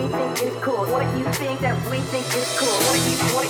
What you think is cool. What you think that we think is cool. What you, what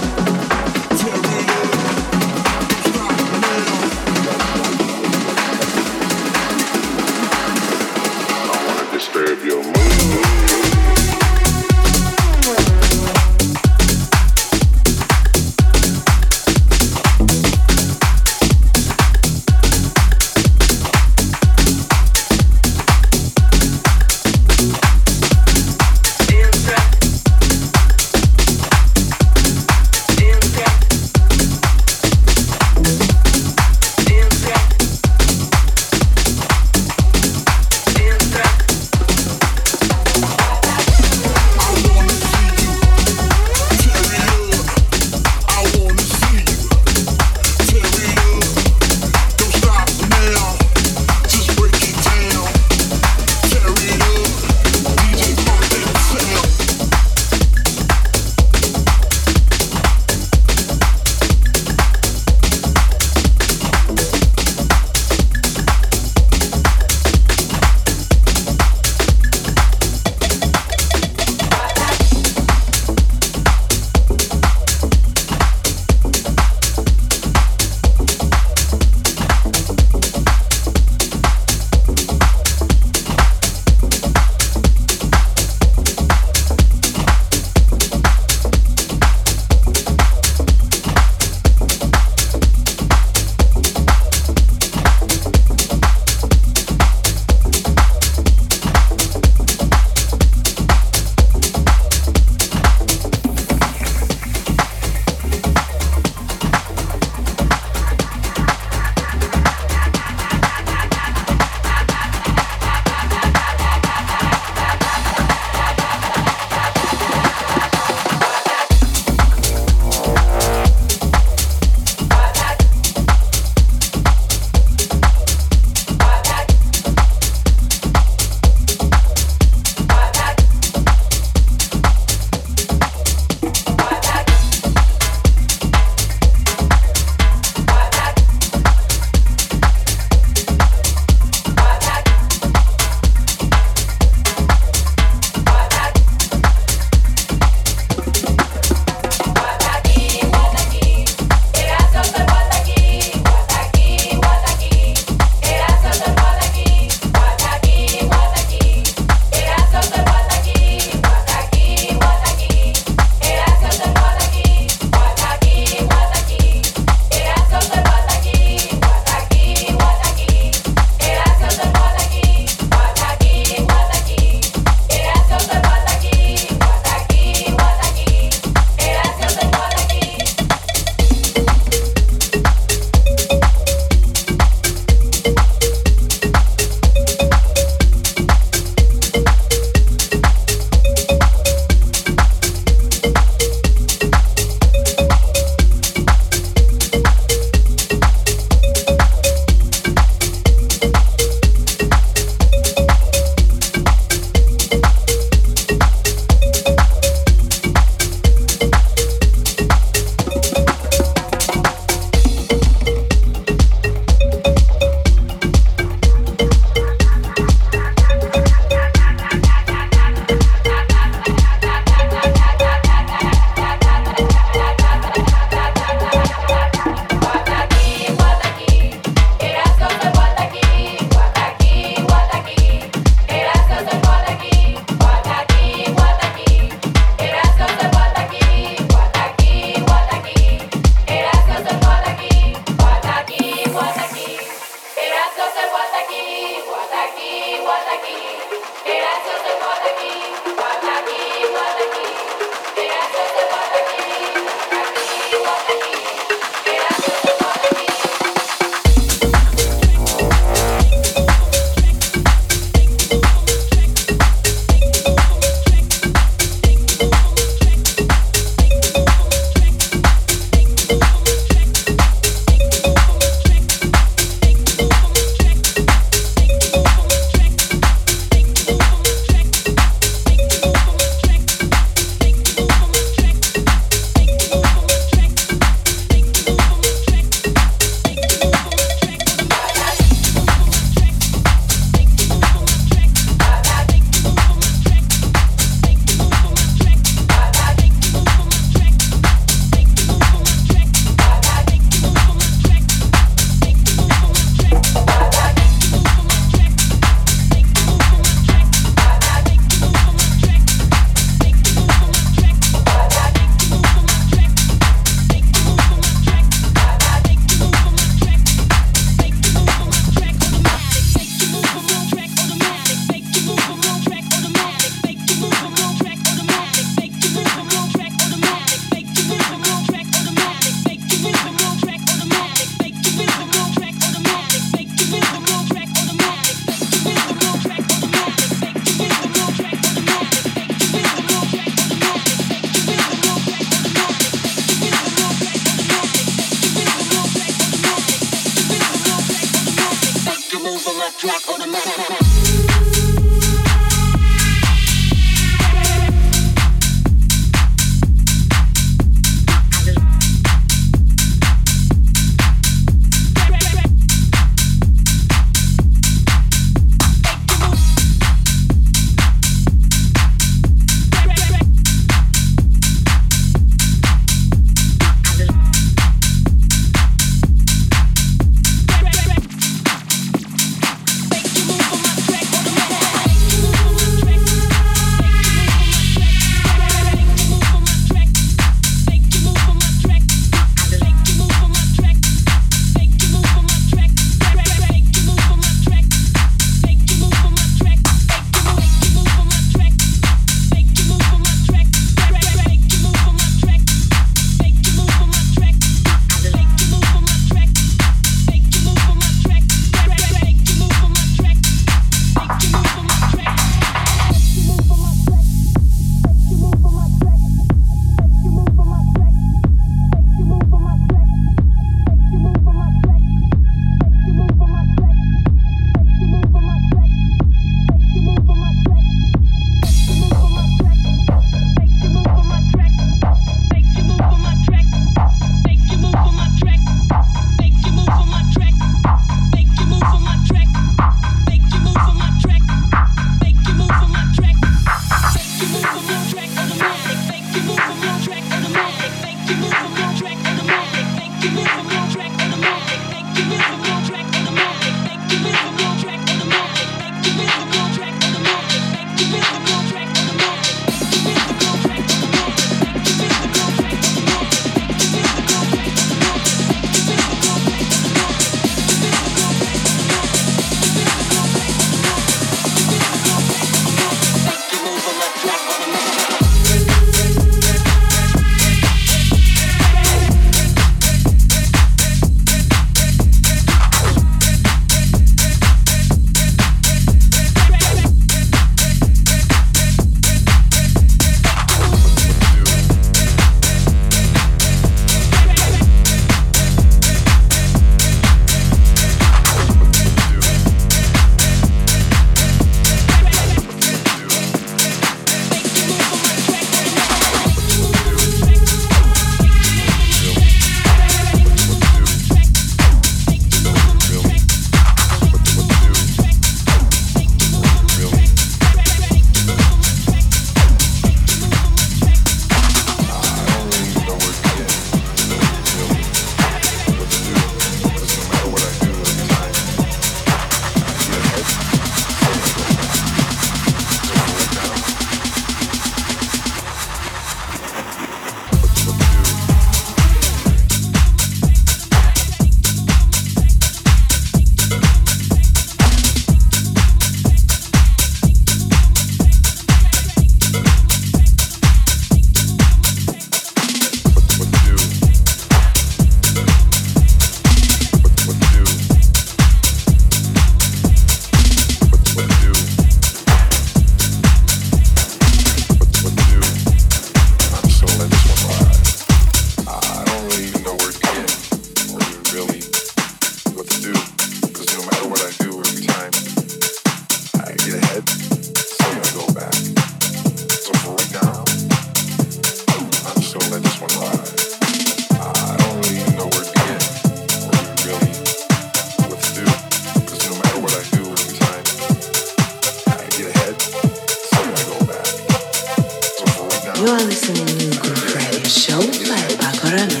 surrender.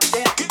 The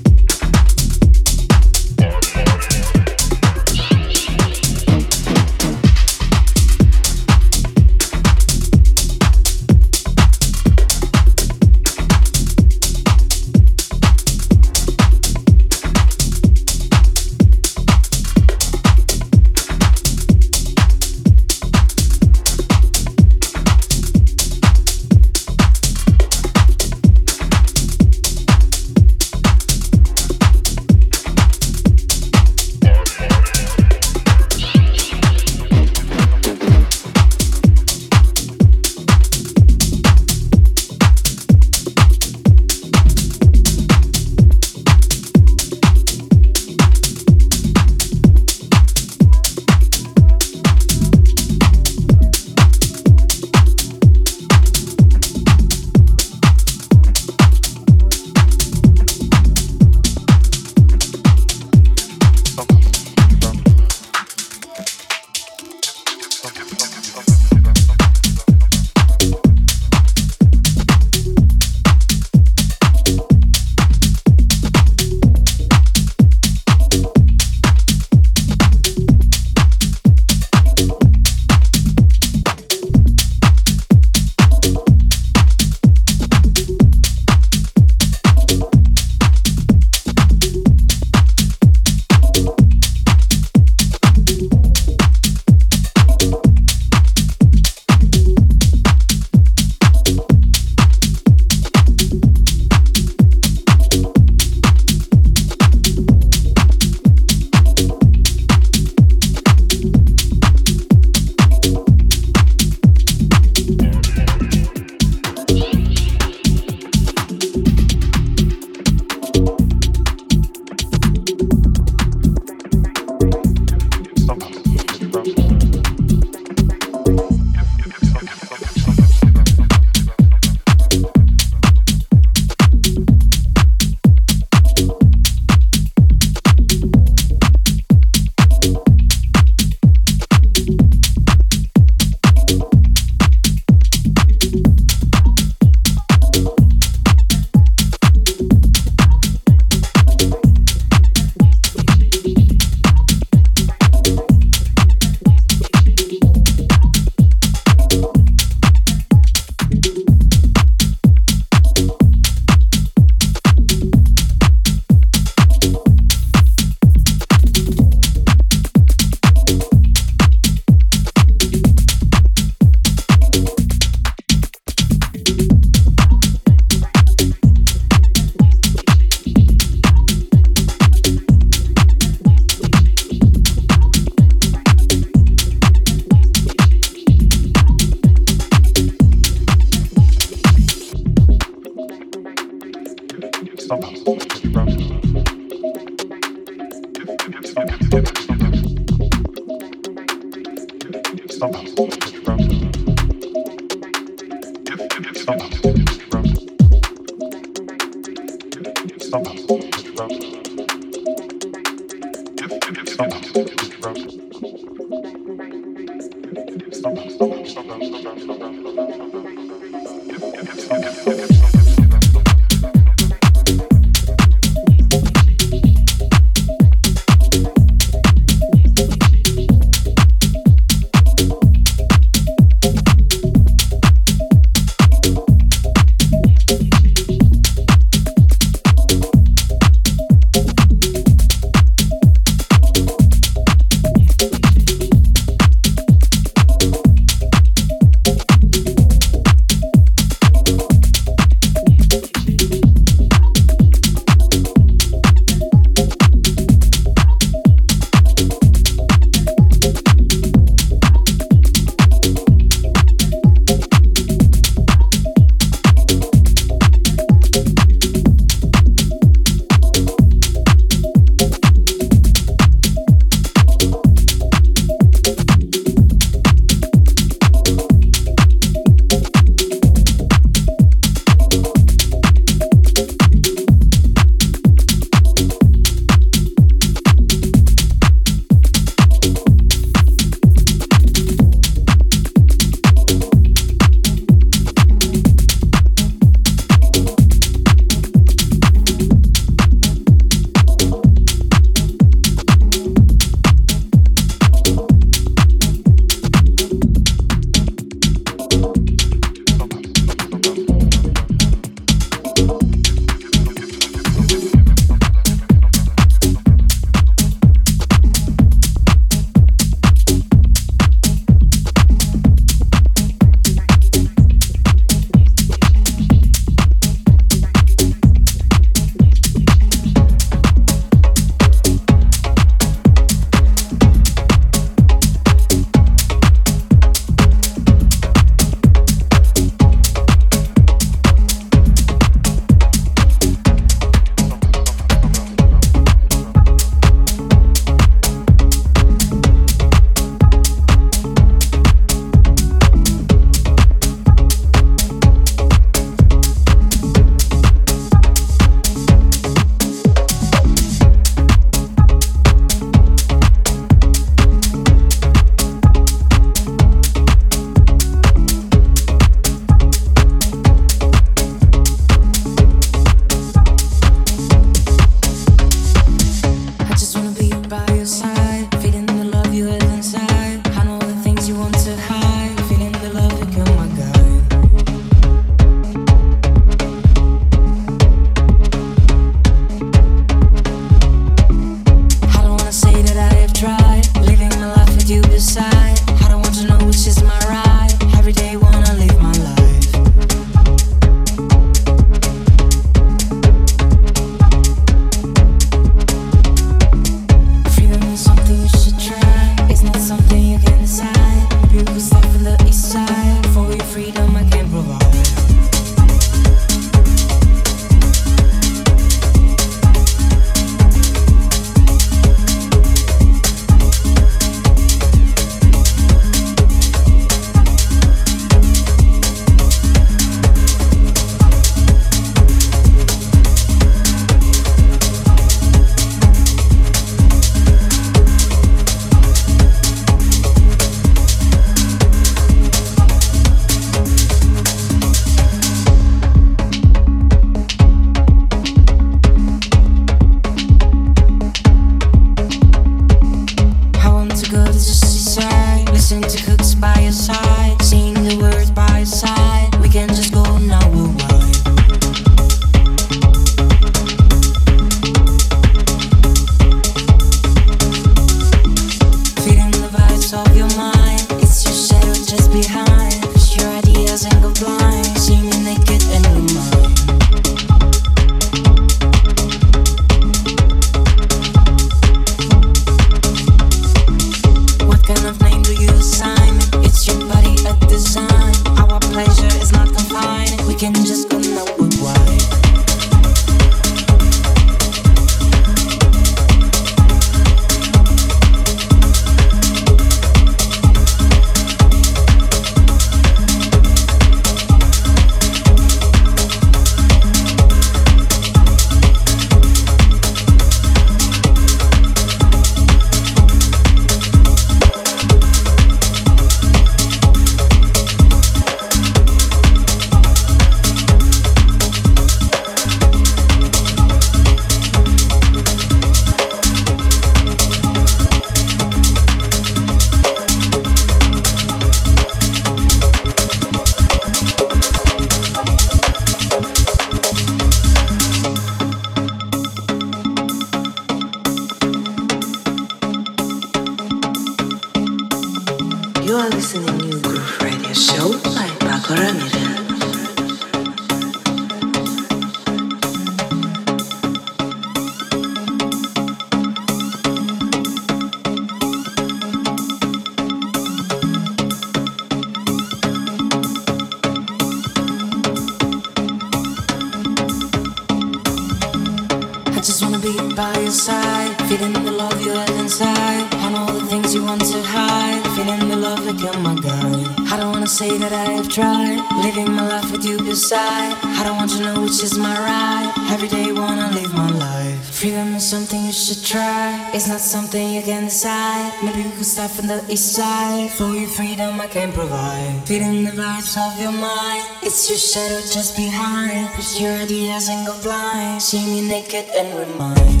something you can decide. Maybe we could start from the east side. For your freedom I can provide. Feeling the vibes of your mind. It's your shadow just behind. Push your ideas and go blind. See me naked and remind.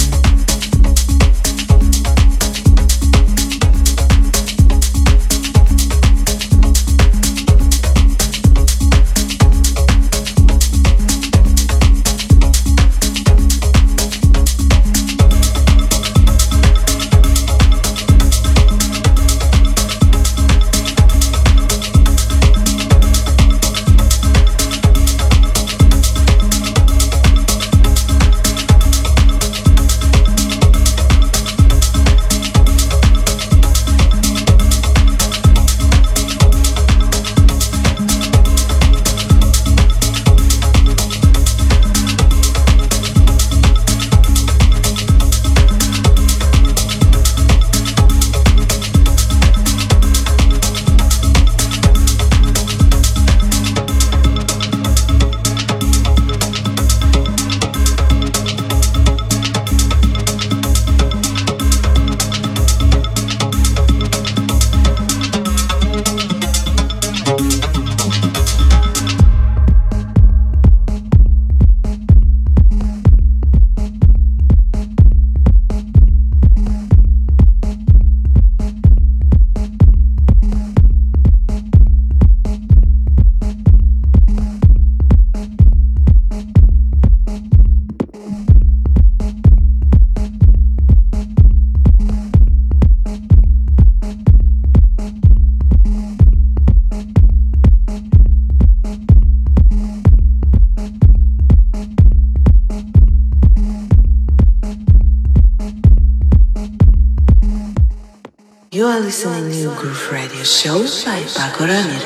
You are listening to Groove Radio